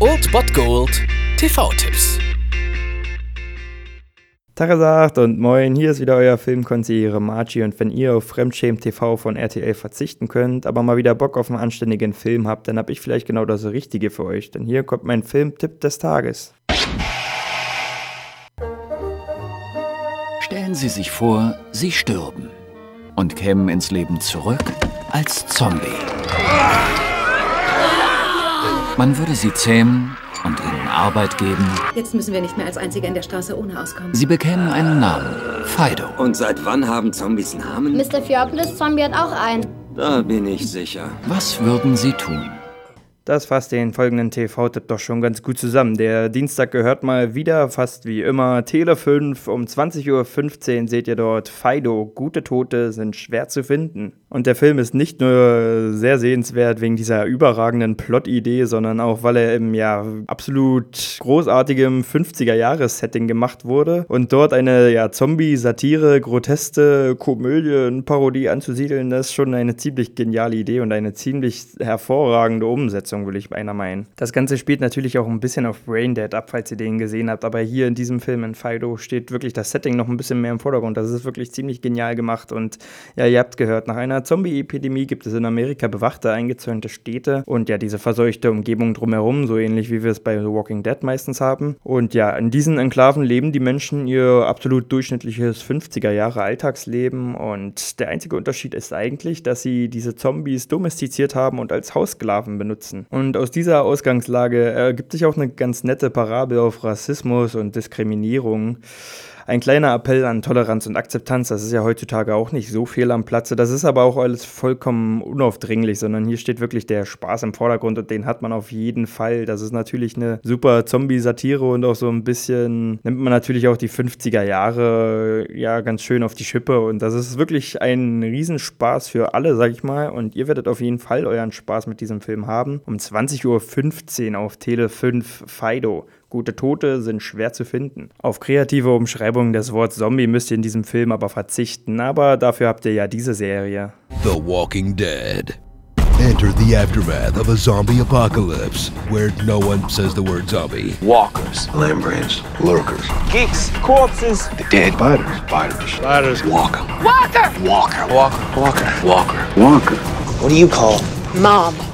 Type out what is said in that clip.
Old Bot Gold TV-Tipps. Tagesacht und moin, hier ist wieder euer Filmkonsigliere Margie und wenn ihr auf Fremdschämen TV von RTL verzichten könnt, aber mal wieder Bock auf einen anständigen Film habt, dann hab ich vielleicht genau das Richtige für euch, denn hier kommt mein Filmtipp des Tages. Stellen Sie sich vor, Sie stürben und kämen ins Leben zurück als Zombie. Man würde Sie zähmen und ihnen Arbeit geben. Jetzt müssen wir nicht mehr als Einziger in der Straße ohne auskommen. Sie bekämen einen Namen, Fido. Und seit wann haben Zombies Namen? Mr. Fiopolis Zombie hat auch einen. Da bin ich sicher. Was würden Sie tun? Das fasst den folgenden TV-Tipp doch schon ganz gut zusammen. Der Dienstag gehört mal wieder, fast wie immer, Tele 5. Um 20.15 Uhr seht ihr dort Fido. Gute Tote sind schwer zu finden. Und der Film ist nicht nur sehr sehenswert wegen dieser überragenden Plot-Idee, sondern auch, weil er im ja absolut großartigem 50er-Jahres-Setting gemacht wurde und dort eine ja Zombie-Satire, groteske Komödie, Parodie anzusiedeln, das ist schon eine ziemlich geniale Idee und eine ziemlich hervorragende Umsetzung. Umsetzung, will ich beinahe meinen. Das Ganze spielt natürlich auch ein bisschen auf Braindead ab, falls ihr den gesehen habt, aber hier in diesem Film in Fido steht wirklich das Setting noch ein bisschen mehr im Vordergrund. Das ist wirklich ziemlich genial gemacht und ja, ihr habt gehört, nach einer Zombie-Epidemie gibt es in Amerika bewachte, eingezäunte Städte und ja, diese verseuchte Umgebung drumherum, so ähnlich wie wir es bei The Walking Dead meistens haben. Und ja, in diesen Enklaven leben die Menschen ihr absolut durchschnittliches 50er Jahre Alltagsleben und der einzige Unterschied ist eigentlich, dass sie diese Zombies domestiziert haben und als Haussklaven benutzen. Und aus dieser Ausgangslage ergibt sich auch eine ganz nette Parabel auf Rassismus und Diskriminierung. Ein kleiner Appell an Toleranz und Akzeptanz, das ist ja heutzutage auch nicht so viel am Platze. Das ist aber auch alles vollkommen unaufdringlich, sondern hier steht wirklich der Spaß im Vordergrund und den hat man auf jeden Fall. Das ist natürlich eine super Zombie-Satire und auch so ein bisschen nimmt man natürlich auch die 50er Jahre ja ganz schön auf die Schippe und das ist wirklich ein Riesenspaß für alle, sag ich mal. Und ihr werdet auf jeden Fall euren Spaß mit diesem Film haben. Um 20.15 Uhr auf Tele 5 Fido. Gute Tote sind schwer zu finden. Auf kreative Umschreibungen des Wortes Zombie müsst ihr in diesem Film aber verzichten, aber dafür habt ihr ja diese Serie. The Walking Dead. Enter the aftermath of a zombie apocalypse where no one says the word zombie. Walkers. Lambrins. Lurkers. Geeks. Corpses. The dead. Spiders. Spiders. Spiders. Walker. Walker. Walker. Walker. Walker. Walker. Walker. What do you call Mom.